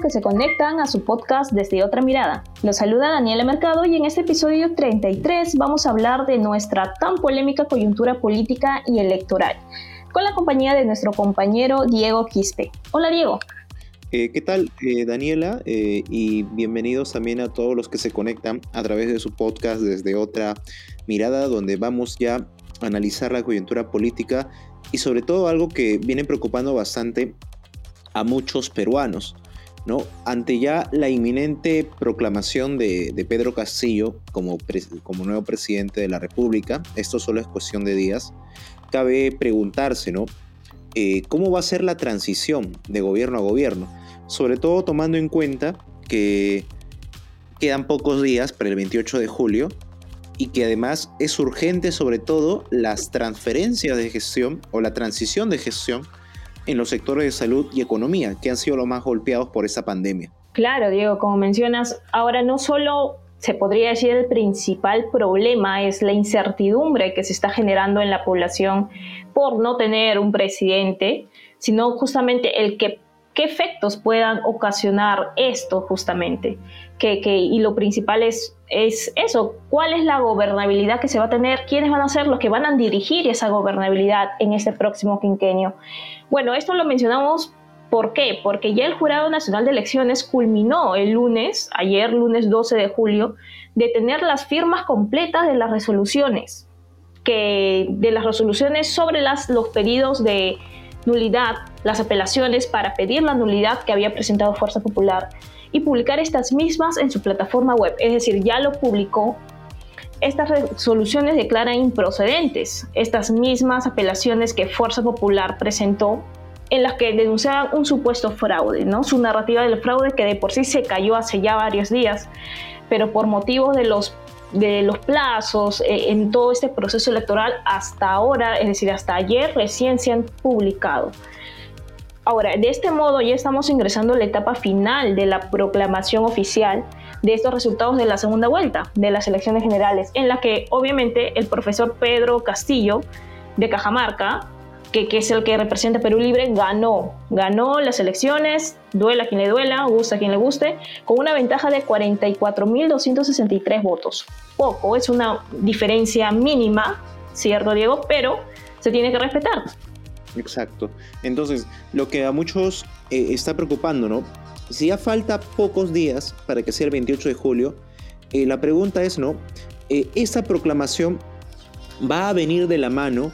Que se conectan a su podcast desde otra mirada. Los saluda Daniela Mercado y en este episodio 33 vamos a hablar de nuestra tan polémica coyuntura política y electoral, con la compañía de nuestro compañero Diego Quispe. Hola Diego. Eh, ¿Qué tal, eh, Daniela? Eh, y bienvenidos también a todos los que se conectan a través de su podcast desde otra mirada, donde vamos ya a analizar la coyuntura política y sobre todo algo que viene preocupando bastante a muchos peruanos, ¿no? Ante ya la inminente proclamación de, Pedro Castillo como, nuevo presidente de la República, esto solo es cuestión de días, cabe preguntarse. Eh, ¿Cómo va a ser la transición de gobierno a gobierno? Sobre todo tomando en cuenta que quedan pocos días para el 28 de julio y que además es urgente sobre todo las transferencias de gestión o la transición de gestión en los sectores de salud y economía, que han sido los más golpeados por esta pandemia. Claro, Diego, como mencionas, ahora no solo se podría decir el principal problema es la incertidumbre que se está generando en la población por no tener un presidente, sino justamente el que qué efectos puedan ocasionar esto justamente. Que, que, y lo principal es, es eso, cuál es la gobernabilidad que se va a tener, quiénes van a ser los que van a dirigir esa gobernabilidad en este próximo quinquenio. Bueno, esto lo mencionamos ¿Por qué? Porque ya el Jurado Nacional de Elecciones culminó el lunes, ayer lunes 12 de julio, de tener las firmas completas de las resoluciones, de las resoluciones sobre las, los pedidos de nulidad, las apelaciones para pedir la nulidad que había presentado Fuerza Popular y publicar estas mismas en su plataforma web, es decir, ya lo publicó estas resoluciones declaran improcedentes estas mismas apelaciones que Fuerza Popular presentó en las que denunciaban un supuesto fraude, ¿no? Su narrativa del fraude que de por sí se cayó hace ya varios días, pero por motivos de los de los plazos eh, en todo este proceso electoral hasta ahora, es decir, hasta ayer recién se han publicado. Ahora, de este modo ya estamos ingresando a la etapa final de la proclamación oficial de estos resultados de la segunda vuelta de las elecciones generales, en la que obviamente el profesor Pedro Castillo de Cajamarca, que, es el que representa Perú Libre, ganó, ganó las elecciones, duela a quien le duela, gusta quien le guste, con una ventaja de 44.263 votos. Poco, es una diferencia mínima, ¿cierto Diego? Pero se tiene que respetar. Exacto. Entonces, lo que a muchos eh, está preocupando, ¿no? Si ya falta pocos días para que sea el 28 de julio, eh, la pregunta es, ¿no? Eh, ¿Esta proclamación va a venir de la mano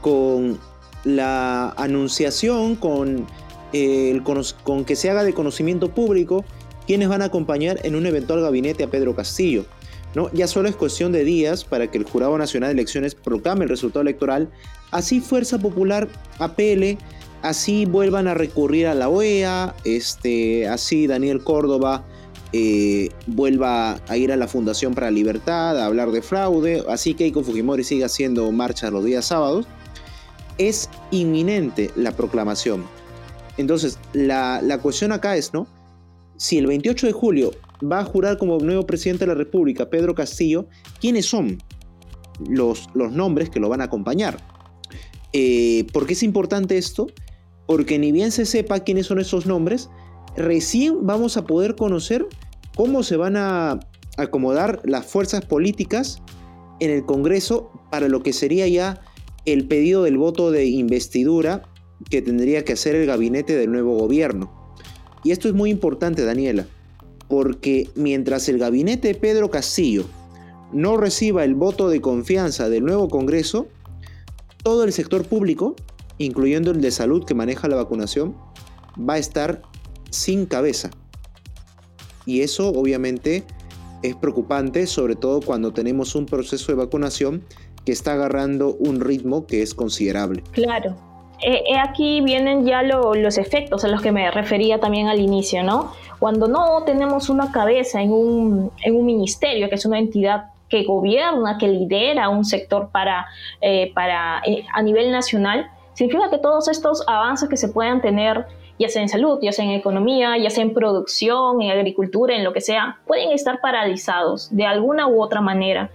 con la anunciación, con, eh, con que se haga de conocimiento público quienes van a acompañar en un eventual gabinete a Pedro Castillo? ¿no? Ya solo es cuestión de días para que el Jurado Nacional de Elecciones proclame el resultado electoral, así Fuerza Popular apele así vuelvan a recurrir a la OEA, este, así Daniel Córdoba eh, vuelva a ir a la Fundación para la Libertad a hablar de fraude, así Keiko Fujimori siga haciendo marchas los días sábados, es inminente la proclamación. Entonces, la, cuestión acá es, ¿no? Si el 28 de julio va a jurar como nuevo presidente de la República Pedro Castillo, ¿quiénes son los, los nombres que lo van a acompañar? Eh, ¿Por qué es importante esto? Porque ni bien se sepa quiénes son esos nombres, recién vamos a poder conocer cómo se van a acomodar las fuerzas políticas en el Congreso para lo que sería ya el pedido del voto de investidura que tendría que hacer el gabinete del nuevo gobierno. Y esto es muy importante, Daniela, porque mientras el gabinete de Pedro Castillo no reciba el voto de confianza del nuevo Congreso, todo el sector público incluyendo el de salud que maneja la vacunación, va a estar sin cabeza. Y eso obviamente es preocupante, sobre todo cuando tenemos un proceso de vacunación que está agarrando un ritmo que es considerable. Claro. Eh, eh, aquí vienen ya los efectos a los que me refería también al inicio, ¿no? Cuando no tenemos una cabeza en un, en un ministerio, que es una entidad que gobierna, que lidera un sector para, eh, para, eh, a nivel nacional, significa que todos estos avances que se puedan tener, ya sea en salud, ya sea en economía, ya sea en producción, en agricultura, en lo que sea, pueden estar paralizados de alguna u otra manera.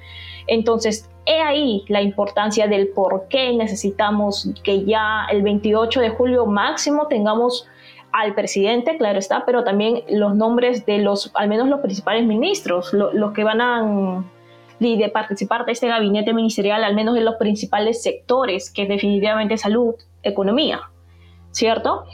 Entonces, he ahí la importancia del por qué necesitamos que ya el 28 de julio máximo tengamos al presidente, claro está, pero también los nombres de los, al menos los principales ministros, los que van a de participar de este gabinete ministerial, al menos en los principales sectores, que es definitivamente salud, economía, ¿cierto?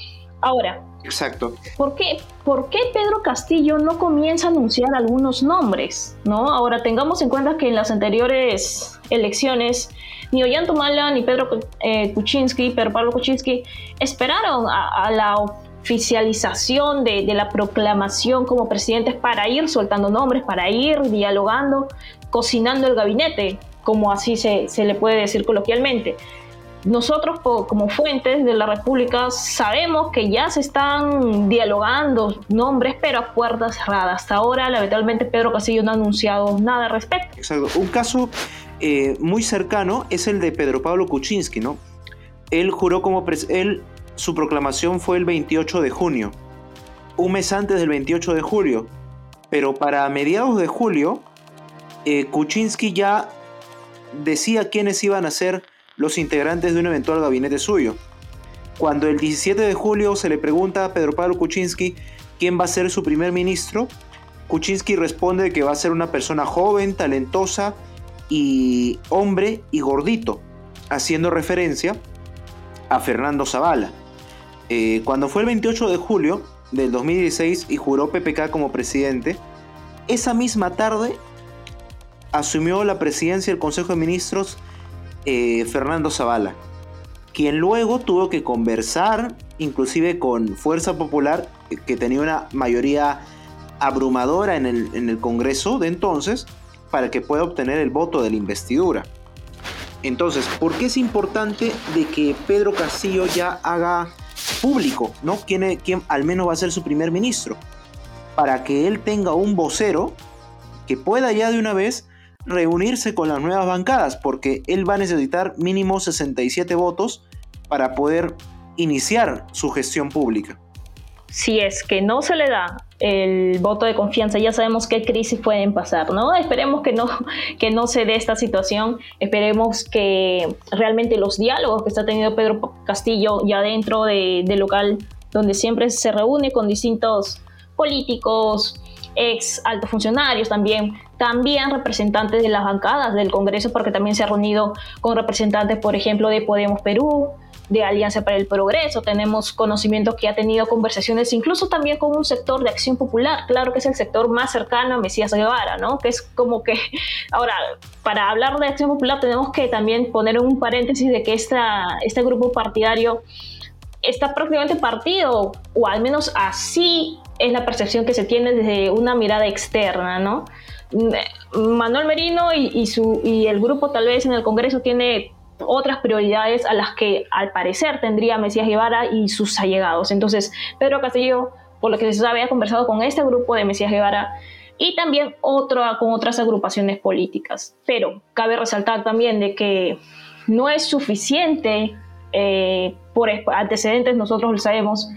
Ahora, Exacto. ¿por qué, ¿por qué Pedro Castillo no comienza a anunciar algunos nombres? ¿no? Ahora, tengamos en cuenta que en las anteriores elecciones, ni Ollantumala ni Pedro eh, Kuczynski, Pedro Pablo Kuczynski, esperaron a, la oficialización de, de, la proclamación como presidentes para ir soltando nombres, para ir dialogando, cocinando el gabinete, como así se, se le puede decir coloquialmente nosotros como fuentes de la República sabemos que ya se están dialogando nombres, pero a puertas cerradas. Hasta ahora, lamentablemente, Pedro Castillo no ha anunciado nada al respecto. Exacto. Un caso eh, muy cercano es el de Pedro Pablo Kuczynski, ¿no? Él juró como... Él, su proclamación fue el 28 de junio, un mes antes del 28 de julio. Pero para mediados de julio, eh, Kuczynski ya decía quiénes iban a ser los integrantes de un eventual gabinete suyo. Cuando el 17 de julio se le pregunta a Pedro Pablo Kuczynski quién va a ser su primer ministro, Kuczynski responde que va a ser una persona joven, talentosa y hombre y gordito, haciendo referencia a Fernando Zavala. Eh, cuando fue el 28 de julio del 2016 y juró PPK como presidente, esa misma tarde asumió la presidencia del Consejo de Ministros eh, Fernando Zavala, quien luego tuvo que conversar inclusive con Fuerza Popular, que tenía una mayoría abrumadora en el, en el Congreso de entonces, para que pueda obtener el voto de la investidura. Entonces, ¿por qué es importante de que Pedro Castillo ya haga público, ¿no? ¿Quién, quién al menos va a ser su primer ministro? Para que él tenga un vocero que pueda ya de una vez reunirse con las nuevas bancadas, porque él va a necesitar mínimo 67 votos para poder iniciar su gestión pública. Si es que no se le da el voto de confianza, ya sabemos qué crisis pueden pasar, ¿no? Esperemos que no, que no se dé esta situación, esperemos que realmente los diálogos que está teniendo Pedro Castillo ya dentro del de local, donde siempre se reúne con distintos políticos, ex altos funcionarios también, también representantes de las bancadas del Congreso, porque también se ha reunido con representantes, por ejemplo, de Podemos Perú, de Alianza para el Progreso, tenemos conocimiento que ha tenido conversaciones incluso también con un sector de acción popular, claro que es el sector más cercano a Mesías Guevara, ¿no? Que es como que, ahora, para hablar de acción popular tenemos que también poner un paréntesis de que esta, este grupo partidario está prácticamente partido, o al menos así es la percepción que se tiene desde una mirada externa, ¿no? Manuel Merino y, su, y el grupo tal vez en el Congreso tiene otras prioridades a las que al parecer tendría Mesías Guevara y sus allegados. Entonces, Pedro Castillo, por lo que se sabe, ha conversado con este grupo de Mesías Guevara y también otro, con otras agrupaciones políticas. Pero cabe resaltar también de que no es suficiente, eh, por antecedentes nosotros lo sabemos,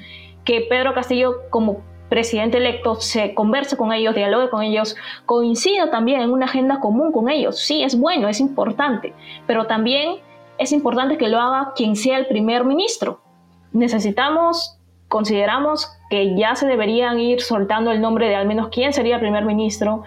que Pedro Castillo como presidente electo se converse con ellos, dialogue con ellos, coincida también en una agenda común con ellos. Sí, es bueno, es importante, pero también es importante que lo haga quien sea el primer ministro. Necesitamos, consideramos que ya se deberían ir soltando el nombre de al menos quién sería el primer ministro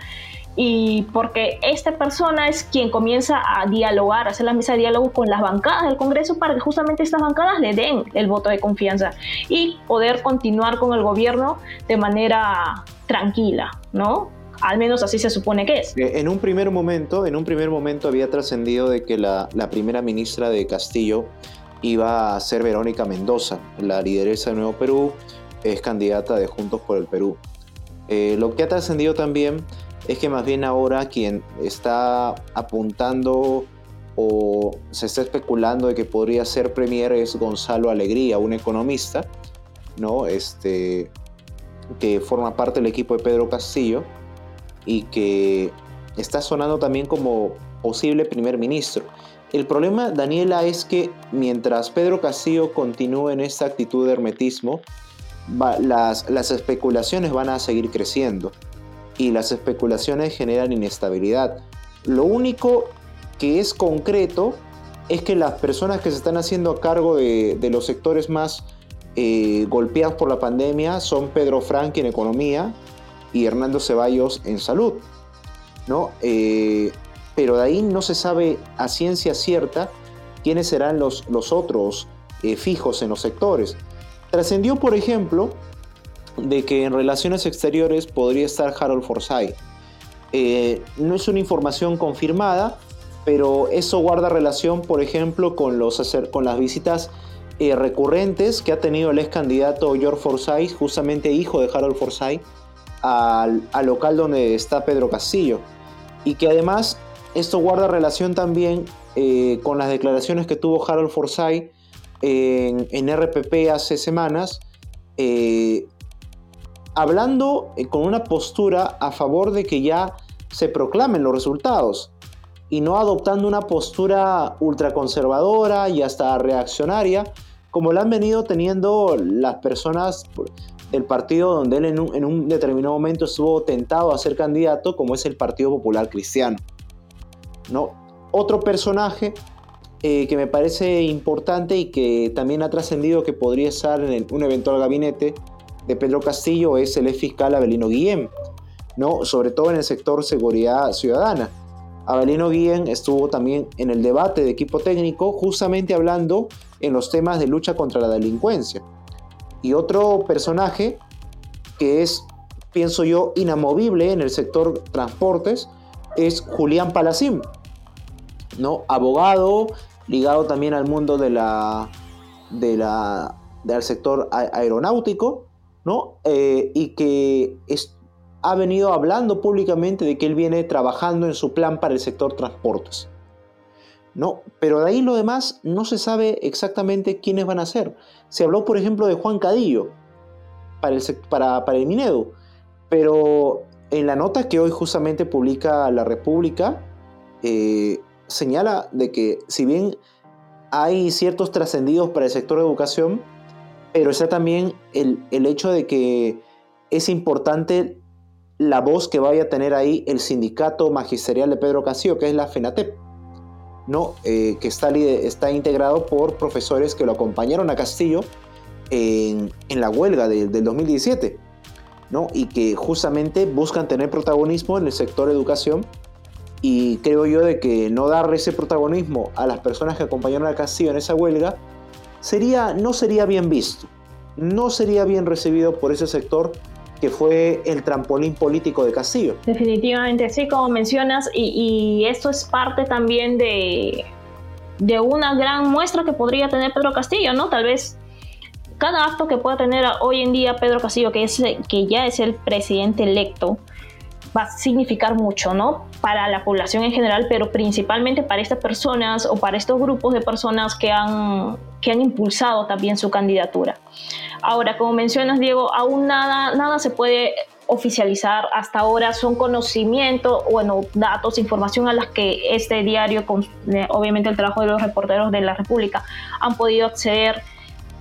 y porque esta persona es quien comienza a dialogar, a hacer la mesa de diálogo con las bancadas del Congreso para que justamente estas bancadas le den el voto de confianza y poder continuar con el gobierno de manera tranquila, ¿no? Al menos así se supone que es. Eh, en un primer momento, en un primer momento había trascendido de que la, primera ministra de Castillo iba a ser Verónica Mendoza, la lideresa de Nuevo Perú, es candidata de Juntos por el Perú. Eh, lo que ha trascendido también es que más bien ahora quien está apuntando o se está especulando de que podría ser premier es Gonzalo Alegría, un economista, ¿no? Este, que forma parte del equipo de Pedro Castillo y que está sonando también como posible primer ministro. El problema, Daniela, es que mientras Pedro Castillo continúe en esta actitud de hermetismo, las, las especulaciones van a seguir creciendo y las especulaciones generan inestabilidad. Lo único que es concreto es que las personas que se están haciendo a cargo de, los sectores más eh, golpeados por la pandemia son Pedro Frank en economía y Hernando Ceballos en salud. ¿no? Eh, pero de ahí no se sabe a ciencia cierta quiénes serán los, los otros eh, fijos en los sectores. Trascendió, por ejemplo, de que en relaciones exteriores podría estar Harold Forsyth. no es una información confirmada, pero eso guarda relación, por ejemplo, con, los, con las visitas eh, recurrentes que ha tenido el ex candidato George Forsyth, justamente hijo de Harold Forsyth, al, local donde está Pedro Castillo. Y que además esto guarda relación también eh, con las declaraciones que tuvo Harold Forsyth en, RPP hace semanas, eh, hablando con una postura a favor de que ya se proclamen los resultados y no adoptando una postura ultraconservadora y hasta reaccionaria, como la han venido teniendo las personas del partido donde él en un, determinado momento estuvo tentado a ser candidato, como es el Partido Popular Cristiano. ¿no? Otro personaje eh, que me parece importante y que también ha trascendido que podría estar en un eventual gabinete de Pedro Castillo es el fiscal Abelino Guillén, ¿no? sobre todo en el sector seguridad ciudadana. Abelino Guillén estuvo también en el debate de equipo técnico, justamente hablando en los temas de lucha contra la delincuencia. Y otro personaje que es, pienso yo, inamovible en el sector transportes es Julián Palacín, ¿no? abogado, ligado también al mundo de la, de la, del sector aeronáutico, ¿no? Eh, y que es, ha venido hablando públicamente de que él viene trabajando en su plan para el sector transportes. No, pero de ahí lo demás no se sabe exactamente quiénes van a ser. Se habló, por ejemplo, de Juan Cadillo para el, para, pero en la nota que hoy justamente publica La República, eh, señala de que si bien hay ciertos trascendidos para el sector de educación, pero está también el, el hecho de que es importante la voz que vaya a tener ahí el sindicato magisterial de Pedro Castillo, que es la FENATEP, ¿no? Eh, que está, está integrado por profesores que lo acompañaron a Castillo en, la huelga del 2017, ¿no? y que justamente buscan tener protagonismo en el sector educación. Y creo yo de que no dar ese protagonismo a las personas que acompañaron a Castillo en esa huelga sería, no sería bien visto, no sería bien recibido por ese sector que fue el trampolín político de Castillo. Definitivamente, sí, como mencionas, y, esto es parte también de, de una gran muestra que podría tener Pedro Castillo, ¿no? Tal vez cada acto que pueda tener hoy en día Pedro Castillo, que, es, que ya es el presidente electo, va a significar mucho, ¿no? Para la población en general, pero principalmente para estas personas o para estos grupos de personas que han, que han impulsado también su candidatura. Ahora, como mencionas, Diego, aún nada, nada se puede oficializar hasta ahora son conocimientos, bueno, datos, información a las que este diario, con, eh, obviamente el trabajo de los reporteros de la República, han podido acceder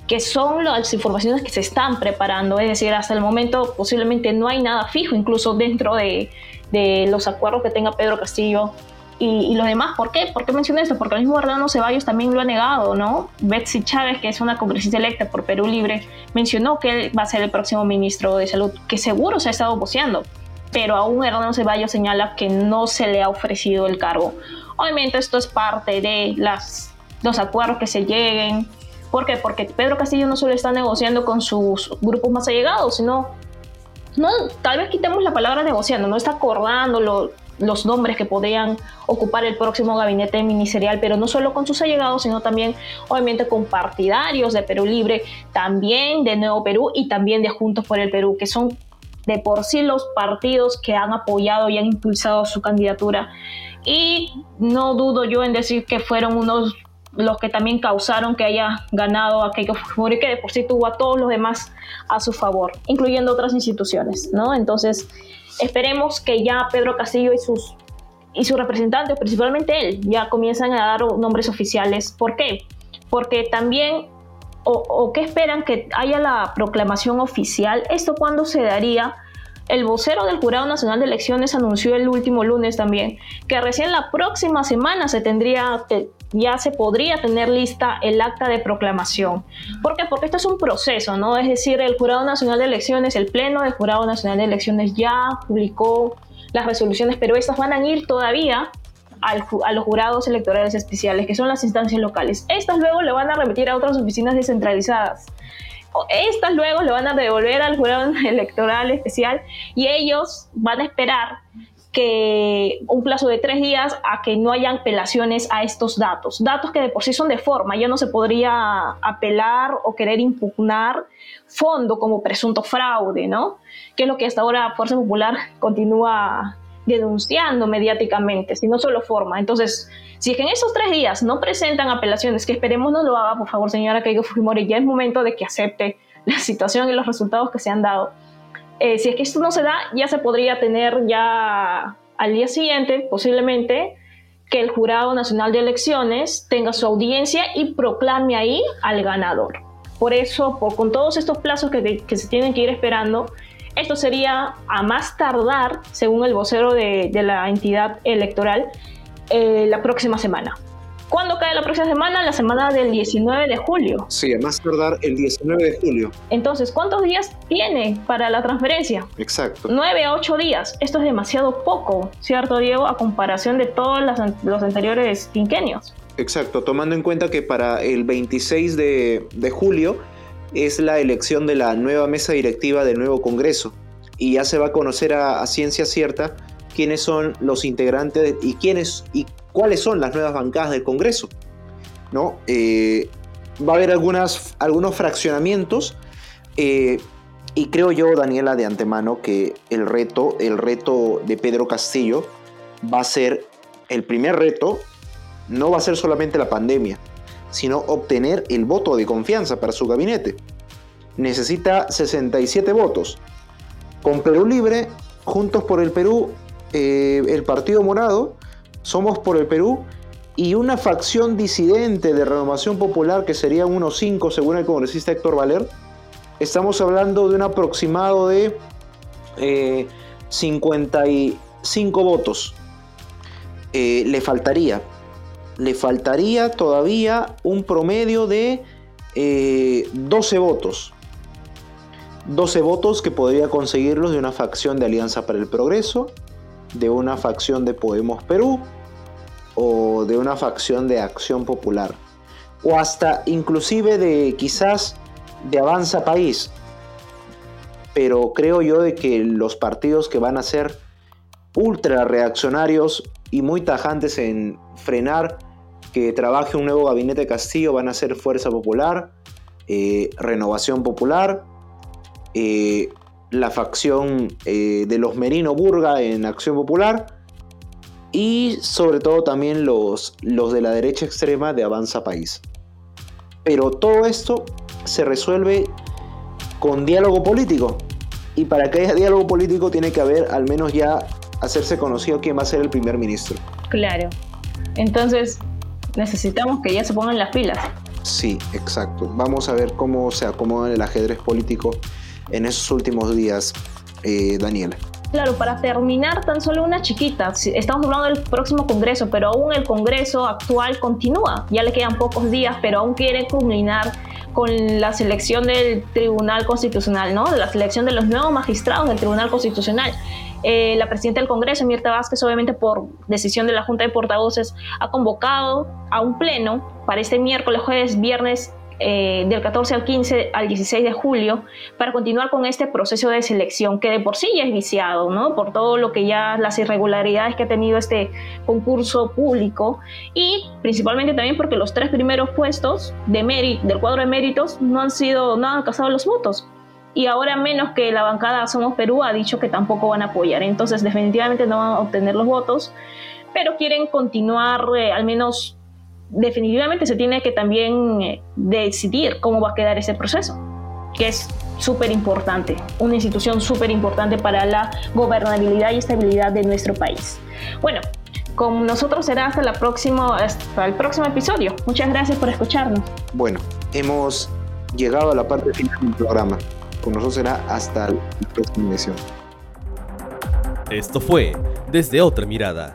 que son las informaciones que se están preparando, es decir, hasta el momento posiblemente no hay nada fijo, incluso dentro de, los acuerdos que tenga Pedro Castillo y, los demás. ¿Por qué? ¿Por qué mencioné esto? Porque el mismo Hernando Ceballos también lo ha negado, ¿no? Betsy Chávez, que es una congresista electa por Perú Libre, mencionó que él va a ser el próximo ministro de Salud, que seguro se ha estado boceando, pero aún Hernando Ceballos señala que no se le ha ofrecido el cargo. Obviamente esto es parte de las, los acuerdos que se lleguen, ¿Por qué? Porque Pedro Castillo no solo está negociando con sus grupos más allegados, sino, no, tal vez quitemos la palabra negociando, no está acordando los nombres que podrían ocupar el próximo gabinete ministerial, pero no solo con sus allegados, sino también obviamente con partidarios de Perú Libre, también de Nuevo Perú y también de Juntos por el Perú, que son de por sí los partidos que han apoyado y han impulsado su candidatura. Y no dudo yo en decir que fueron unos los que también causaron que haya ganado a Keiko Fujimori, que de por sí tuvo a todos los demás a su favor, incluyendo otras instituciones, ¿no? Entonces, esperemos que ya Pedro Castillo y sus y sus representantes, principalmente él, ya comienzan a dar nombres oficiales. ¿Por qué? Porque también, o, qué esperan que haya la proclamación oficial, ¿esto cuándo se daría? El vocero del Jurado Nacional de Elecciones anunció el último lunes también que recién la próxima semana se tendría, ya se podría tener lista el acta de proclamación. ¿Por qué? Porque esto es un proceso, ¿no? Es decir, el Jurado Nacional de Elecciones, el Pleno del Jurado Nacional de Elecciones ya publicó las resoluciones, pero estas van a ir todavía a los jurados electorales especiales, que son las instancias locales. Estas luego le van a remitir a otras oficinas descentralizadas. Estas luego le van a devolver al jurado electoral especial y ellos van a esperar que un plazo de tres días a que no hayan apelaciones a estos datos. Datos que de por sí son de forma, ya no se podría apelar o querer impugnar fondo como presunto fraude, ¿no? Que es lo que hasta ahora Fuerza Popular continúa denunciando mediáticamente, sino solo forma. Entonces, si es que en esos tres días no presentan apelaciones, que esperemos no lo haga, por favor, señora Keiko Fujimori, ya es momento de que acepte la situación y los resultados que se han dado. Eh, si es que esto no se da, ya se podría tener ya al día siguiente, posiblemente, que el Jurado Nacional de Elecciones tenga su audiencia y proclame ahí al ganador. Por eso, por, con todos estos plazos que, que se tienen que ir esperando, esto sería a más tardar, según el vocero de, la entidad electoral, eh, la próxima semana. ¿Cuándo cae la próxima semana? La semana del 19 de julio. Sí, a más tardar el 19 de julio. Entonces, ¿cuántos días tiene para la transferencia? Exacto. 9 a 8 días. Esto es demasiado poco, ¿cierto, Diego? A comparación de todos los anteriores quinquenios. Exacto, tomando en cuenta que para el 26 de, de julio es la elección de la nueva mesa directiva del nuevo Congreso y ya se va a conocer a, ciencia cierta quiénes son los integrantes y quiénes y cuáles son las nuevas bancadas del Congreso. ¿no? Eh, va a haber algunas, algunos fraccionamientos eh, y creo yo, Daniela, de antemano que el reto, el reto de Pedro Castillo va a ser el primer reto, no va a ser solamente la pandemia, sino obtener el voto de confianza para su gabinete. Necesita 67 votos. Con Perú Libre, Juntos por el Perú, eh, el Partido Morado, Somos por el Perú y una facción disidente de Renovación Popular que serían unos 5 según el congresista Héctor Valer, estamos hablando de un aproximado de 55 eh, votos. Eh, le faltaría le faltaría todavía un promedio de 12 eh, votos. 12 votos que podría conseguirlos de una facción de Alianza para el Progreso, de una facción de Podemos Perú o de una facción de Acción Popular. O hasta inclusive de quizás de Avanza País. Pero creo yo de que los partidos que van a ser ultra reaccionarios y muy tajantes en frenar que trabaje un nuevo gabinete Castillo van a ser Fuerza Popular, eh, Renovación Popular, eh, la facción eh, de los Merino Burga en Acción Popular y sobre todo también los, los de la derecha extrema de Avanza País. Pero todo esto se resuelve con diálogo político. Y para que haya diálogo político tiene que haber al menos ya hacerse conocido quién va a ser el primer ministro. Claro. Entonces, necesitamos que ya se pongan las pilas. Sí, exacto. Vamos a ver cómo se acomoda el ajedrez político en esos últimos días, eh, Daniela. Claro, para terminar, tan solo una chiquita. Estamos hablando del próximo Congreso, pero aún el Congreso actual continúa. Ya le quedan pocos días, pero aún quiere culminar con la selección del Tribunal Constitucional, ¿no? La selección de los nuevos magistrados del Tribunal Constitucional. Eh, la presidenta del Congreso, Mirta Vázquez, obviamente por decisión de la Junta de Portavoces, ha convocado a un pleno para este miércoles, jueves, viernes eh, del 14 al 15 al 16 de julio para continuar con este proceso de selección que de por sí ya es viciado, ¿no? Por todo lo que ya las irregularidades que ha tenido este concurso público y principalmente también porque los tres primeros puestos de del cuadro de méritos no han sido, no han alcanzado los votos y ahora menos que la bancada Somos Perú ha dicho que tampoco van a apoyar. Entonces definitivamente no van a obtener los votos, pero quieren continuar, eh, al menos definitivamente se tiene que también eh, decidir cómo va a quedar ese proceso, que es súper importante, una institución súper importante para la gobernabilidad y estabilidad de nuestro país. Bueno, Con nosotros será hasta, la próxima, hasta el próximo episodio. Muchas gracias por escucharnos. Bueno, hemos llegado a la parte final del programa. Con nosotros será hasta la próxima emisión. Esto fue Desde Otra Mirada,